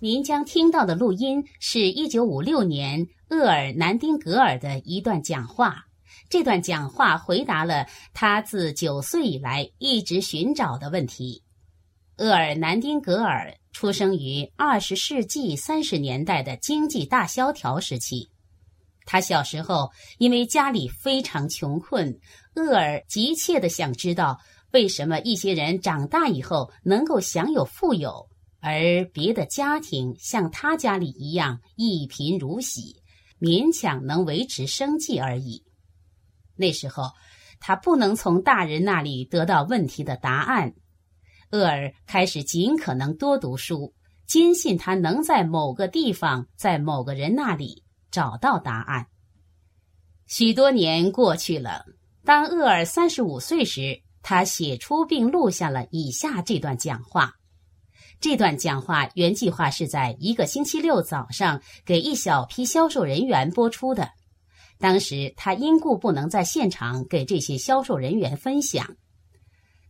您将听到的录音是一九五六年厄尔南丁格尔的一段讲话。这段讲话回答了他自九岁以来一直寻找的问题。厄尔南丁格尔出生于二十世纪三十年代的经济大萧条时期。他小时候因为家里非常穷困，厄尔急切的想知道为什么一些人长大以后能够享有富有。而别的家庭像他家里一样一贫如洗，勉强能维持生计而已。那时候，他不能从大人那里得到问题的答案。厄尔开始尽可能多读书，坚信他能在某个地方，在某个人那里找到答案。许多年过去了，当厄尔三十五岁时，他写出并录下了以下这段讲话。这段讲话原计划是在一个星期六早上给一小批销售人员播出的。当时他因故不能在现场给这些销售人员分享。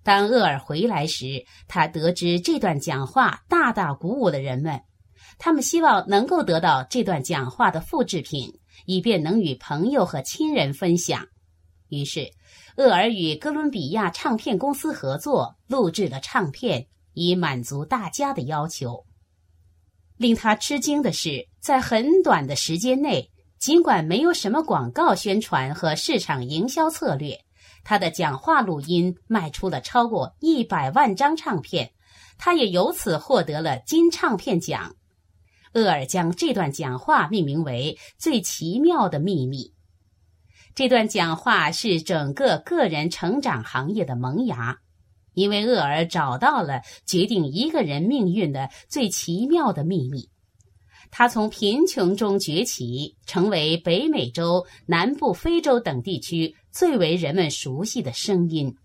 当厄尔回来时，他得知这段讲话大大鼓舞了人们，他们希望能够得到这段讲话的复制品，以便能与朋友和亲人分享。于是，厄尔与哥伦比亚唱片公司合作，录制了唱片。以满足大家的要求。令他吃惊的是，在很短的时间内，尽管没有什么广告宣传和市场营销策略，他的讲话录音卖出了超过一百万张唱片，他也由此获得了金唱片奖。厄尔将这段讲话命名为《最奇妙的秘密》。这段讲话是整个个人成长行业的萌芽。因为厄尔找到了决定一个人命运的最奇妙的秘密，他从贫穷中崛起，成为北美洲、南部非洲等地区最为人们熟悉的声音。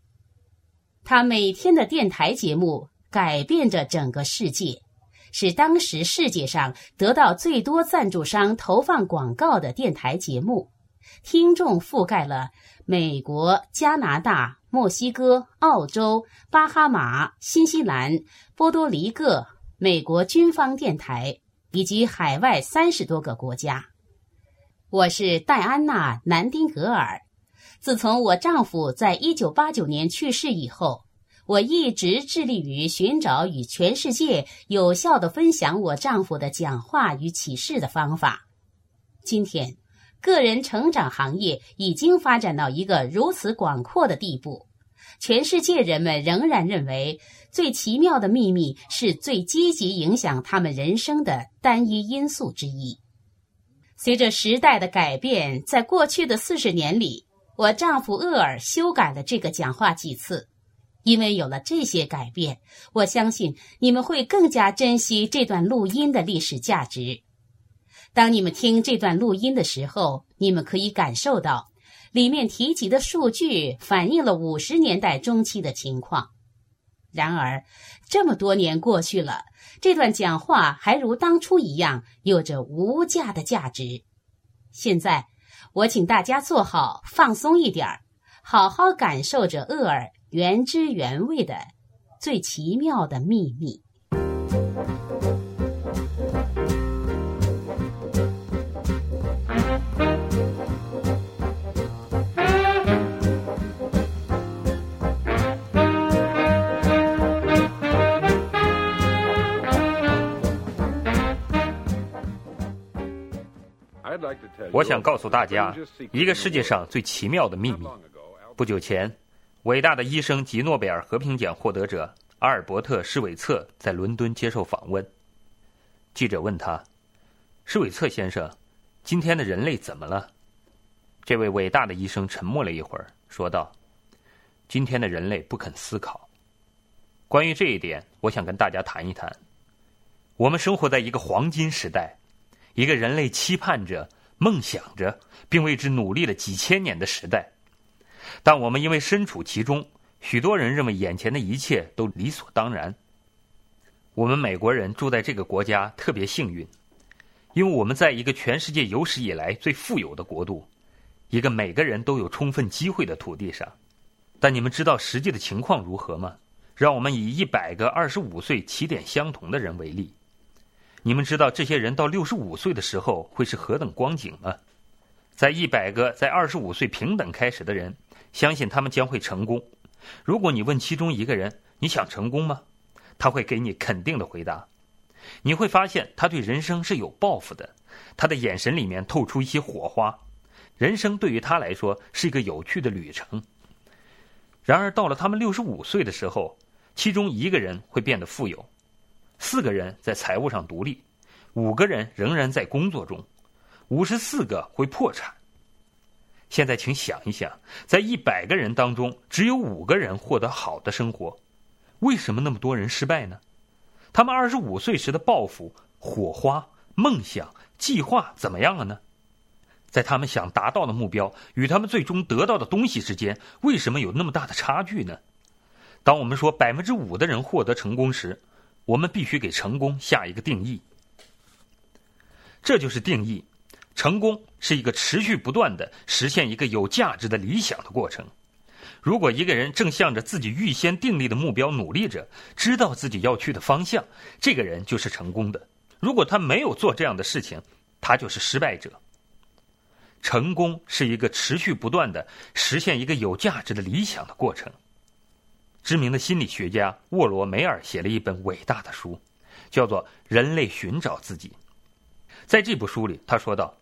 他每天的电台节目改变着整个世界，是当时世界上得到最多赞助商投放广告的电台节目，听众覆盖了美国、加拿大。墨西哥、澳洲、巴哈马、新西兰、波多黎各、美国军方电台以及海外三十多个国家。我是戴安娜·南丁格尔。自从我丈夫在一九八九年去世以后，我一直致力于寻找与全世界有效的分享我丈夫的讲话与启示的方法。今天。个人成长行业已经发展到一个如此广阔的地步，全世界人们仍然认为最奇妙的秘密是最积极影响他们人生的单一因素之一。随着时代的改变，在过去的四十年里，我丈夫厄尔修改了这个讲话几次。因为有了这些改变，我相信你们会更加珍惜这段录音的历史价值。当你们听这段录音的时候，你们可以感受到，里面提及的数据反映了五十年代中期的情况。然而，这么多年过去了，这段讲话还如当初一样有着无价的价值。现在，我请大家坐好，放松一点儿，好好感受着厄尔原汁原味的最奇妙的秘密。我想告诉大家一个世界上最奇妙的秘密。不久前，伟大的医生及诺贝尔和平奖获得者阿尔伯特·施韦策在伦敦接受访问。记者问他：“施韦策先生，今天的人类怎么了？”这位伟大的医生沉默了一会儿，说道：“今天的人类不肯思考。关于这一点，我想跟大家谈一谈。我们生活在一个黄金时代。”一个人类期盼着、梦想着，并为之努力了几千年的时代，但我们因为身处其中，许多人认为眼前的一切都理所当然。我们美国人住在这个国家特别幸运，因为我们在一个全世界有史以来最富有的国度，一个每个人都有充分机会的土地上。但你们知道实际的情况如何吗？让我们以一百个二十五岁起点相同的人为例，你们知道这些人到六十五岁的时候会是何等光景吗？在一百个在二十五岁平等开始的人，相信他们将会成功。如果你问其中一个人你想成功吗？他会给你肯定的回答。你会发现他对人生是有抱负的，他的眼神里面透出一些火花。人生对于他来说是一个有趣的旅程。然而到了他们六十五岁的时候，其中一个人会变得富有，四个人在财务上独立，五个人仍然在工作中，五十四个会破产。现在，请想一想，在一百个人当中，只有五个人获得好的生活，为什么那么多人失败呢？他们二十五岁时的抱负、火花、梦想、计划怎么样了呢？在他们想达到的目标与他们最终得到的东西之间，为什么有那么大的差距呢？当我们说百分之五的人获得成功时，我们必须给成功下一个定义。这就是定义：成功是一个持续不断的实现一个有价值的理想的过程。如果一个人正向着自己预先定立的目标努力着，知道自己要去的方向，这个人就是成功的。如果他没有做这样的事情，他就是失败者。成功是一个持续不断的实现一个有价值的理想的过程。知名的心理学家沃罗梅尔写了一本伟大的书，叫做《人类寻找自己》。在这部书里，他说道：“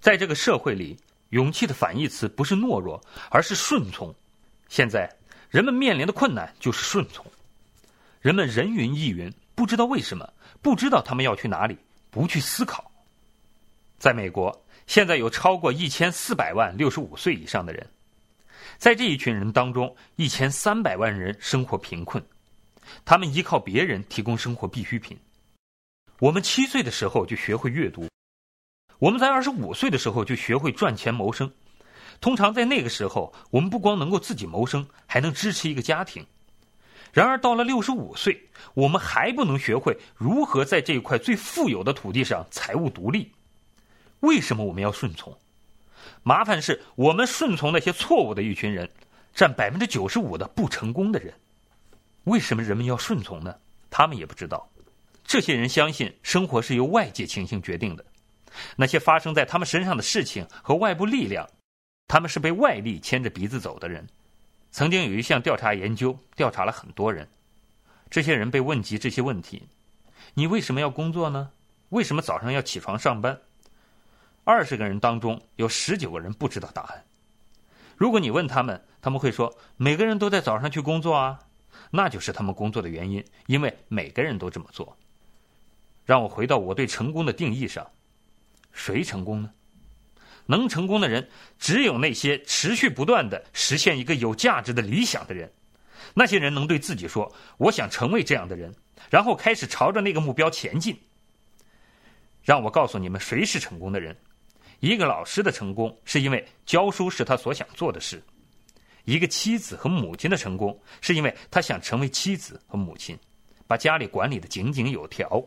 在这个社会里，勇气的反义词不是懦弱，而是顺从。现在，人们面临的困难就是顺从。人们人云亦云，不知道为什么，不知道他们要去哪里，不去思考。在美国，现在有超过一千四百万六十五岁以上的人。”在这一群人当中，一千三百万人生活贫困，他们依靠别人提供生活必需品。我们七岁的时候就学会阅读，我们在二十五岁的时候就学会赚钱谋生。通常在那个时候，我们不光能够自己谋生，还能支持一个家庭。然而到了六十五岁，我们还不能学会如何在这一块最富有的土地上财务独立。为什么我们要顺从？麻烦是我们顺从那些错误的一群人，占百分之九十五的不成功的人。为什么人们要顺从呢？他们也不知道。这些人相信生活是由外界情形决定的，那些发生在他们身上的事情和外部力量，他们是被外力牵着鼻子走的人。曾经有一项调查研究，调查了很多人，这些人被问及这些问题：你为什么要工作呢？为什么早上要起床上班？二十个人当中有十九个人不知道答案。如果你问他们，他们会说每个人都在早上去工作啊，那就是他们工作的原因，因为每个人都这么做。让我回到我对成功的定义上，谁成功呢？能成功的人只有那些持续不断的实现一个有价值的理想的人。那些人能对自己说：“我想成为这样的人”，然后开始朝着那个目标前进。让我告诉你们，谁是成功的人？一个老师的成功是因为教书是他所想做的事；一个妻子和母亲的成功是因为他想成为妻子和母亲，把家里管理的井井有条；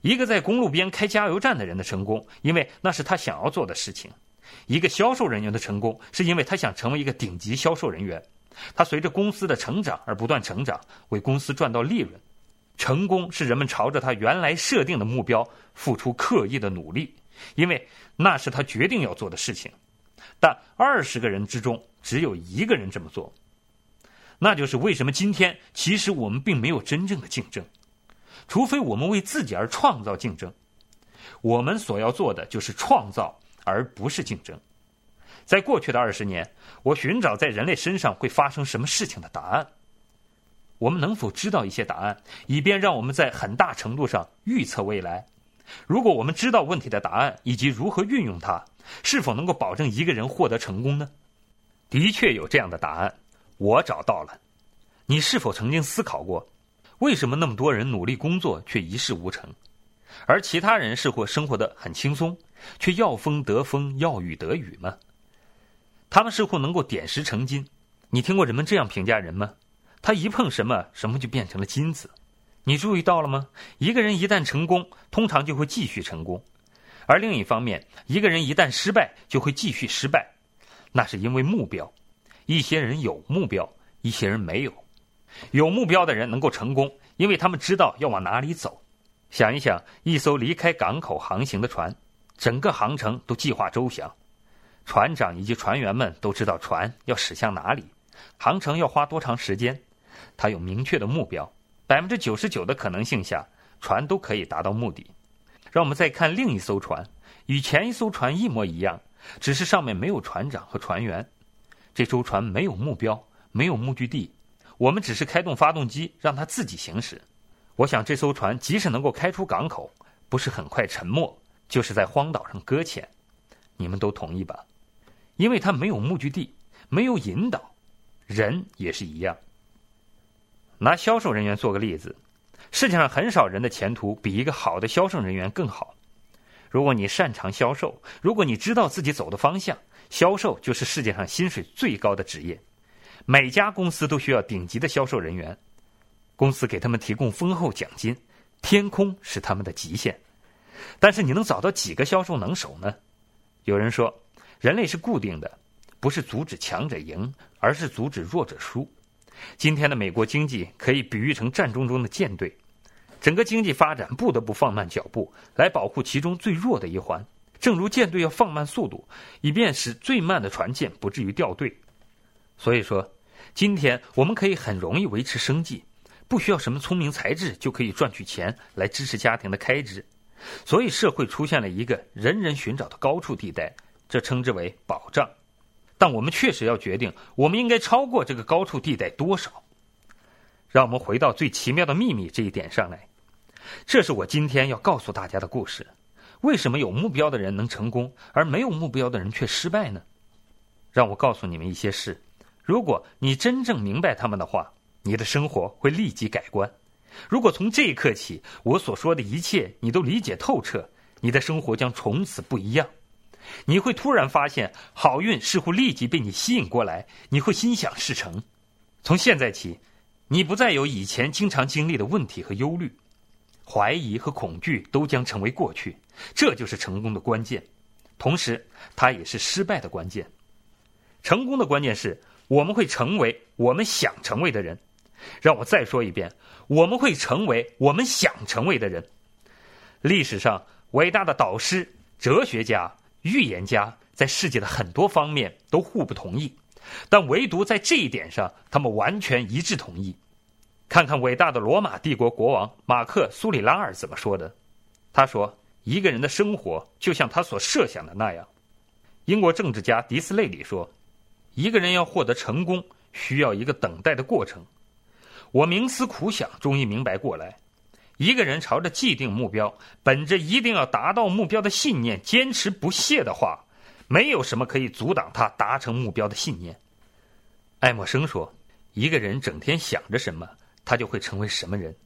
一个在公路边开加油站的人的成功，因为那是他想要做的事情；一个销售人员的成功是因为他想成为一个顶级销售人员，他随着公司的成长而不断成长，为公司赚到利润。成功是人们朝着他原来设定的目标付出刻意的努力。因为那是他决定要做的事情，但二十个人之中只有一个人这么做，那就是为什么今天其实我们并没有真正的竞争，除非我们为自己而创造竞争，我们所要做的就是创造而不是竞争。在过去的二十年，我寻找在人类身上会发生什么事情的答案，我们能否知道一些答案，以便让我们在很大程度上预测未来？如果我们知道问题的答案以及如何运用它，是否能够保证一个人获得成功呢？的确有这样的答案，我找到了。你是否曾经思考过，为什么那么多人努力工作却一事无成，而其他人似乎生活的很轻松，却要风得风，要雨得雨吗？他们似乎能够点石成金。你听过人们这样评价人吗？他一碰什么，什么就变成了金子。你注意到了吗？一个人一旦成功，通常就会继续成功；而另一方面，一个人一旦失败，就会继续失败。那是因为目标。一些人有目标，一些人没有。有目标的人能够成功，因为他们知道要往哪里走。想一想，一艘离开港口航行的船，整个航程都计划周详，船长以及船员们都知道船要驶向哪里，航程要花多长时间。他有明确的目标，百分之九十九的可能性下，船都可以达到目的。让我们再看另一艘船，与前一艘船一模一样，只是上面没有船长和船员。这艘船没有目标，没有目的地，我们只是开动发动机让它自己行驶。我想这艘船即使能够开出港口，不是很快沉没，就是在荒岛上搁浅。你们都同意吧？因为它没有目的地，没有引导。人也是一样。拿销售人员做个例子，世界上很少人的前途比一个好的销售人员更好。如果你擅长销售，如果你知道自己走的方向。销售就是世界上薪水最高的职业，每家公司都需要顶级的销售人员，公司给他们提供丰厚奖金，天空是他们的极限。但是你能找到几个销售能手呢？有人说，人类是固定的，不是阻止强者赢，而是阻止弱者输。今天的美国经济可以比喻成战争中的舰队，整个经济发展不得不放慢脚步，来保护其中最弱的一环。正如舰队要放慢速度，以便使最慢的船舰不至于掉队。所以说，今天我们可以很容易维持生计，不需要什么聪明才智就可以赚取钱来支持家庭的开支。所以社会出现了一个人人寻找的高处地带，这称之为保障。但我们确实要决定，我们应该超过这个高处地带多少。让我们回到最奇妙的秘密这一点上来，这是我今天要告诉大家的故事。为什么有目标的人能成功，而没有目标的人却失败呢？让我告诉你们一些事。如果你真正明白他们的话，你的生活会立即改观。如果从这一刻起，我所说的一切你都理解透彻，你的生活将从此不一样。你会突然发现，好运似乎立即被你吸引过来，你会心想事成。从现在起，你不再有以前经常经历的问题和忧虑。怀疑和恐惧都将成为过去，这就是成功的关键，同时它也是失败的关键。成功的关键是我们会成为我们想成为的人。让我再说一遍，我们会成为我们想成为的人。历史上伟大的导师、哲学家、预言家，在世界的很多方面都互不同意，但唯独在这一点上，他们完全一致同意。看看伟大的罗马帝国国王马克·苏里拉尔怎么说的。他说：“一个人的生活就像他所设想的那样。”英国政治家迪斯雷里说：“一个人要获得成功，需要一个等待的过程。”我冥思苦想，终于明白过来：一个人朝着既定目标，本着一定要达到目标的信念，坚持不懈的话，没有什么可以阻挡他达成目标的信念。爱默生说：“一个人整天想着什么？”他就会成为什么人？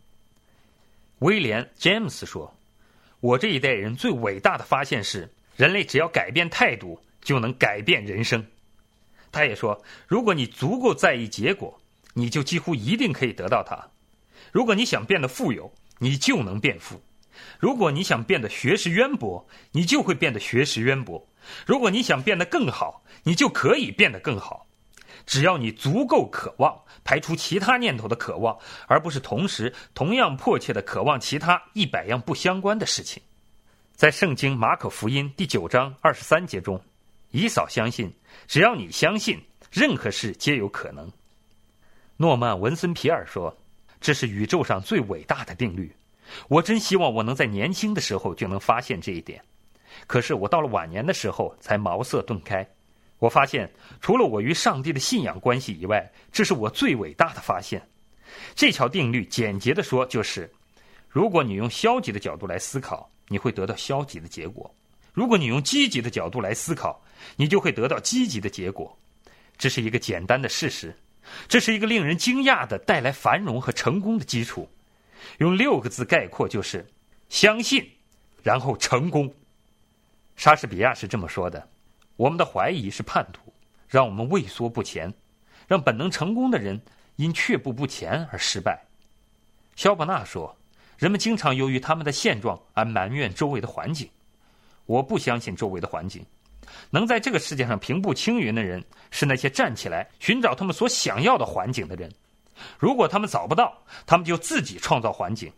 威廉·詹姆斯说：“我这一代人最伟大的发现是，人类只要改变态度，就能改变人生。”他也说：“如果你足够在意结果，你就几乎一定可以得到它。如果你想变得富有，你就能变富；如果你想变得学识渊博，你就会变得学识渊博；如果你想变得更好，你就可以变得更好。”只要你足够渴望，排除其他念头的渴望，而不是同时同样迫切的渴望其他一百样不相关的事情。在圣经马可福音第九章二十三节中，以扫相信，只要你相信，任何事皆有可能。诺曼文森皮尔说：“这是宇宙上最伟大的定律。”我真希望我能在年轻的时候就能发现这一点，可是我到了晚年的时候才茅塞顿开。我发现，除了我与上帝的信仰关系以外，这是我最伟大的发现。这条定律简洁的说，就是：如果你用消极的角度来思考，你会得到消极的结果；如果你用积极的角度来思考，你就会得到积极的结果。这是一个简单的事实，这是一个令人惊讶的带来繁荣和成功的基础。用六个字概括，就是相信，然后成功。莎士比亚是这么说的。我们的怀疑是叛徒，让我们畏缩不前，让本能成功的人因却步不前而失败。肖伯纳说：“人们经常由于他们的现状而埋怨周围的环境。我不相信周围的环境。能在这个世界上平步青云的人，是那些站起来寻找他们所想要的环境的人。如果他们找不到，他们就自己创造环境。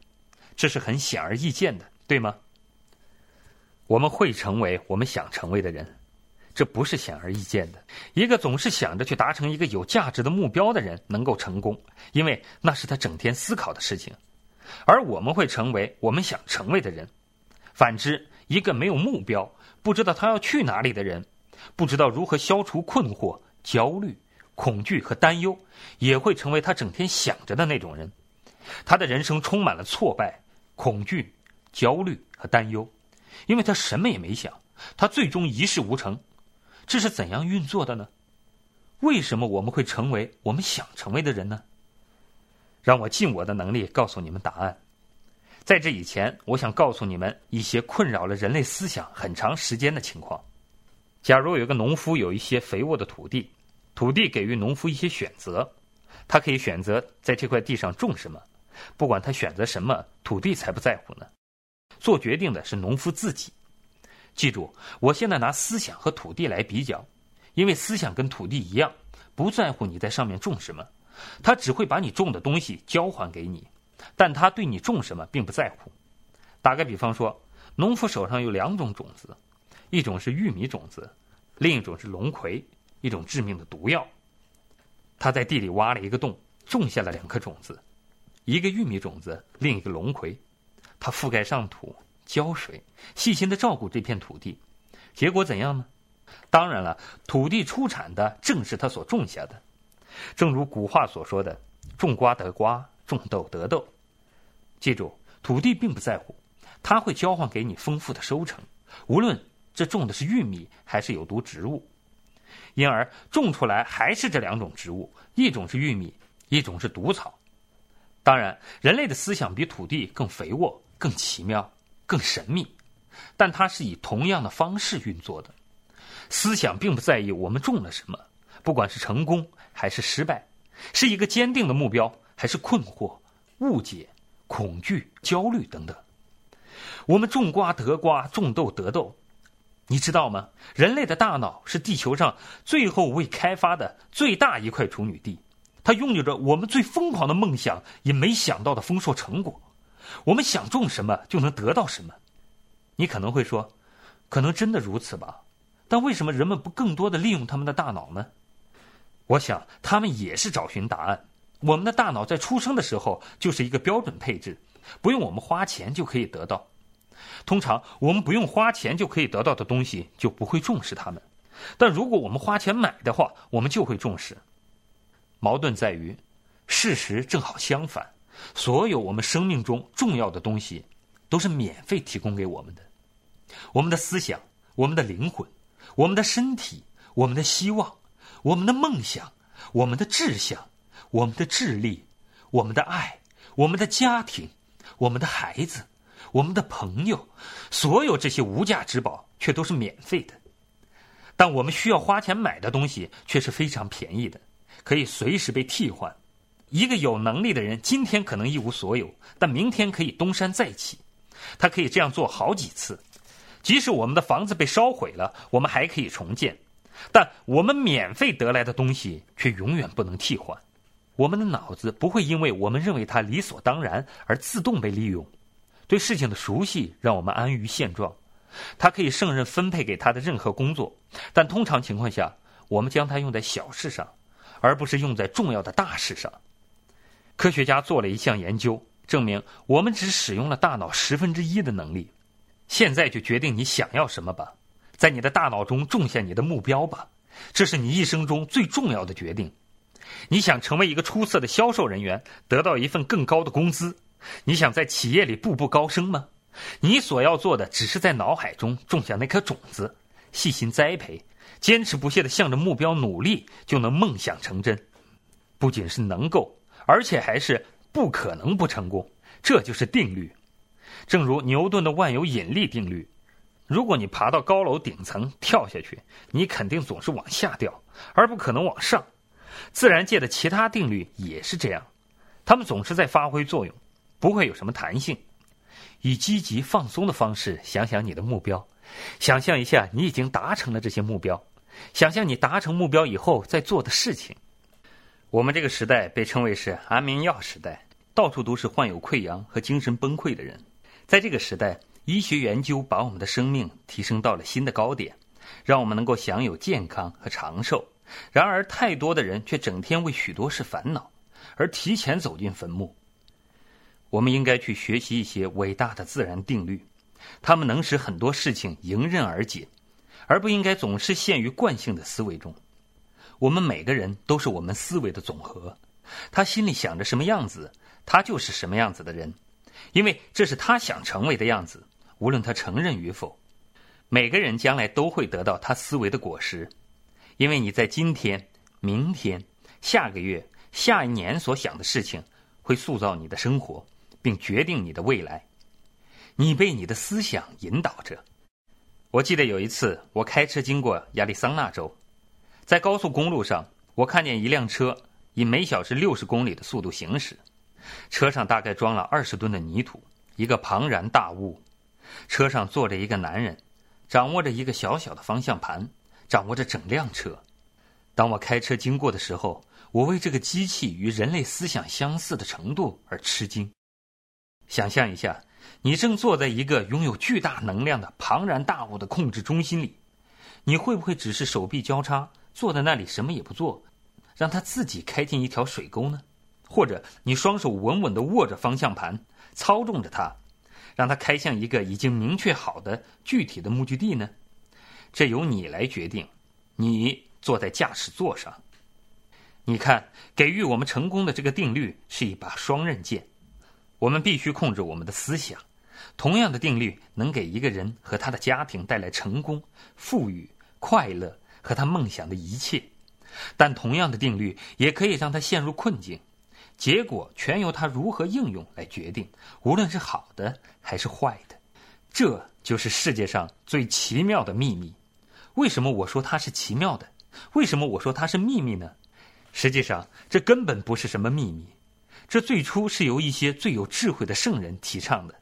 这是很显而易见的，对吗？我们会成为我们想成为的人。”这不是显而易见的。一个总是想着去达成一个有价值的目标的人能够成功，因为那是他整天思考的事情。而我们会成为我们想成为的人。反之，一个没有目标、不知道他要去哪里的人，不知道如何消除困惑、焦虑、恐惧和担忧，也会成为他整天想着的那种人。他的人生充满了挫败、恐惧、焦虑和担忧，因为他什么也没想，他最终一事无成。这是怎样运作的呢？为什么我们会成为我们想成为的人呢？让我尽我的能力告诉你们答案。在这以前，我想告诉你们一些困扰了人类思想很长时间的情况。假如有个农夫有一些肥沃的土地，土地给予农夫一些选择，他可以选择在这块地上种什么。不管他选择什么，土地才不在乎呢。做决定的是农夫自己。记住，我现在拿思想和土地来比较，因为思想跟土地一样，不在乎你在上面种什么，他只会把你种的东西交还给你，但他对你种什么并不在乎。打个比方说，农夫手上有两种种子，一种是玉米种子，另一种是龙葵，一种致命的毒药。他在地里挖了一个洞，种下了两颗种子，一个玉米种子，另一个龙葵，他覆盖上土。浇水，细心的照顾这片土地，结果怎样呢？当然了，土地出产的正是他所种下的。正如古话所说的：“种瓜得瓜，种豆得豆。”记住，土地并不在乎，它会交换给你丰富的收成，无论这种的是玉米还是有毒植物。因而，种出来还是这两种植物，一种是玉米，一种是毒草。当然，人类的思想比土地更肥沃，更奇妙。更神秘，但它是以同样的方式运作的。思想并不在意我们种了什么，不管是成功还是失败，是一个坚定的目标还是困惑、误解、恐惧、焦虑等等。我们种瓜得瓜，种豆得豆。你知道吗？人类的大脑是地球上最后未开发的最大一块处女地，它拥有着我们最疯狂的梦想也没想到的丰硕成果。我们想种什么就能得到什么，你可能会说，可能真的如此吧？但为什么人们不更多的利用他们的大脑呢？我想他们也是找寻答案。我们的大脑在出生的时候就是一个标准配置，不用我们花钱就可以得到。通常我们不用花钱就可以得到的东西就不会重视它们，但如果我们花钱买的话，我们就会重视。矛盾在于，事实正好相反。所有我们生命中重要的东西，都是免费提供给我们的。我们的思想、我们的灵魂、我们的身体、我们的希望、我们的梦想、我们的志向、我们的智力、我们的爱、我们的家庭、我们的孩子、我们的朋友，所有这些无价之宝，却都是免费的。但我们需要花钱买的东西，却是非常便宜的，可以随时被替换。一个有能力的人，今天可能一无所有，但明天可以东山再起。他可以这样做好几次。即使我们的房子被烧毁了，我们还可以重建。但我们免费得来的东西却永远不能替换。我们的脑子不会因为我们认为它理所当然而自动被利用。对事情的熟悉让我们安于现状。它可以胜任分配给他的任何工作，但通常情况下，我们将它用在小事上，而不是用在重要的大事上。科学家做了一项研究，证明我们只使用了大脑十分之一的能力。现在就决定你想要什么吧，在你的大脑中种下你的目标吧，这是你一生中最重要的决定。你想成为一个出色的销售人员，得到一份更高的工资？你想在企业里步步高升吗？你所要做的只是在脑海中种下那颗种子，细心栽培，坚持不懈地向着目标努力，就能梦想成真。不仅是能够。而且还是不可能不成功，这就是定律。正如牛顿的万有引力定律，如果你爬到高楼顶层跳下去，你肯定总是往下掉，而不可能往上。自然界的其他定律也是这样，它们总是在发挥作用。不会有什么弹性。以积极放松的方式想想你的目标，想象一下你已经达成了这些目标，想象你达成目标以后在做的事情。我们这个时代被称为是安眠药时代，到处都是患有溃疡和精神崩溃的人。在这个时代，医学研究把我们的生命提升到了新的高点，让我们能够享有健康和长寿。然而，太多的人却整天为许多事烦恼，而提前走进坟墓。我们应该去学习一些伟大的自然定律，它们能使很多事情迎刃而解，而不应该总是陷于惯性的思维中。我们每个人都是我们思维的总和，他心里想着什么样子，他就是什么样子的人，因为这是他想成为的样子，无论他承认与否。每个人将来都会得到他思维的果实，因为你在今天、明天、下个月、下一年所想的事情，会塑造你的生活。并决定你的未来，你被你的思想引导着。我记得有一次，我开车经过亚利桑那州，在高速公路上，我看见一辆车以每小时六十公里的速度行驶，车上大概装了二十吨的泥土，一个庞然大物。车上坐着一个男人，掌握着一个小小的方向盘，掌握着整辆车。当我开车经过的时候，我为这个机器与人类思想相似的程度而吃惊。想象一下，你正坐在一个拥有巨大能量的庞然大物的控制中心里，你会不会只是手臂交叉坐在那里什么也不做，让它自己开进一条水沟呢？或者你双手稳稳地握着方向盘，操纵着它，让它开向一个已经明确好的具体的目的地呢？这由你来决定。你坐在驾驶座上，你看，给予我们成功的这个定律是一把双刃剑。我们必须控制我们的思想。同样的定律能给一个人和他的家庭带来成功、富裕、快乐和他梦想的一切，但同样的定律也可以让他陷入困境。结果全由他如何应用来决定，无论是好的还是坏的。这就是世界上最奇妙的秘密。为什么我说它是奇妙的？为什么我说它是秘密呢？实际上，这根本不是什么秘密。这最初是由一些最有智慧的圣人提倡的，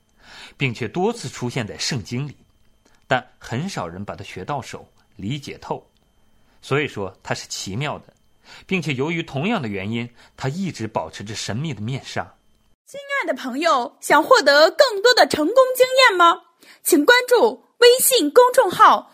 并且多次出现在圣经里，但很少人把它学到手、理解透。所以说它是奇妙的，并且由于同样的原因，它一直保持着神秘的面纱。亲爱的朋友，想获得更多的成功经验吗？请关注微信公众号“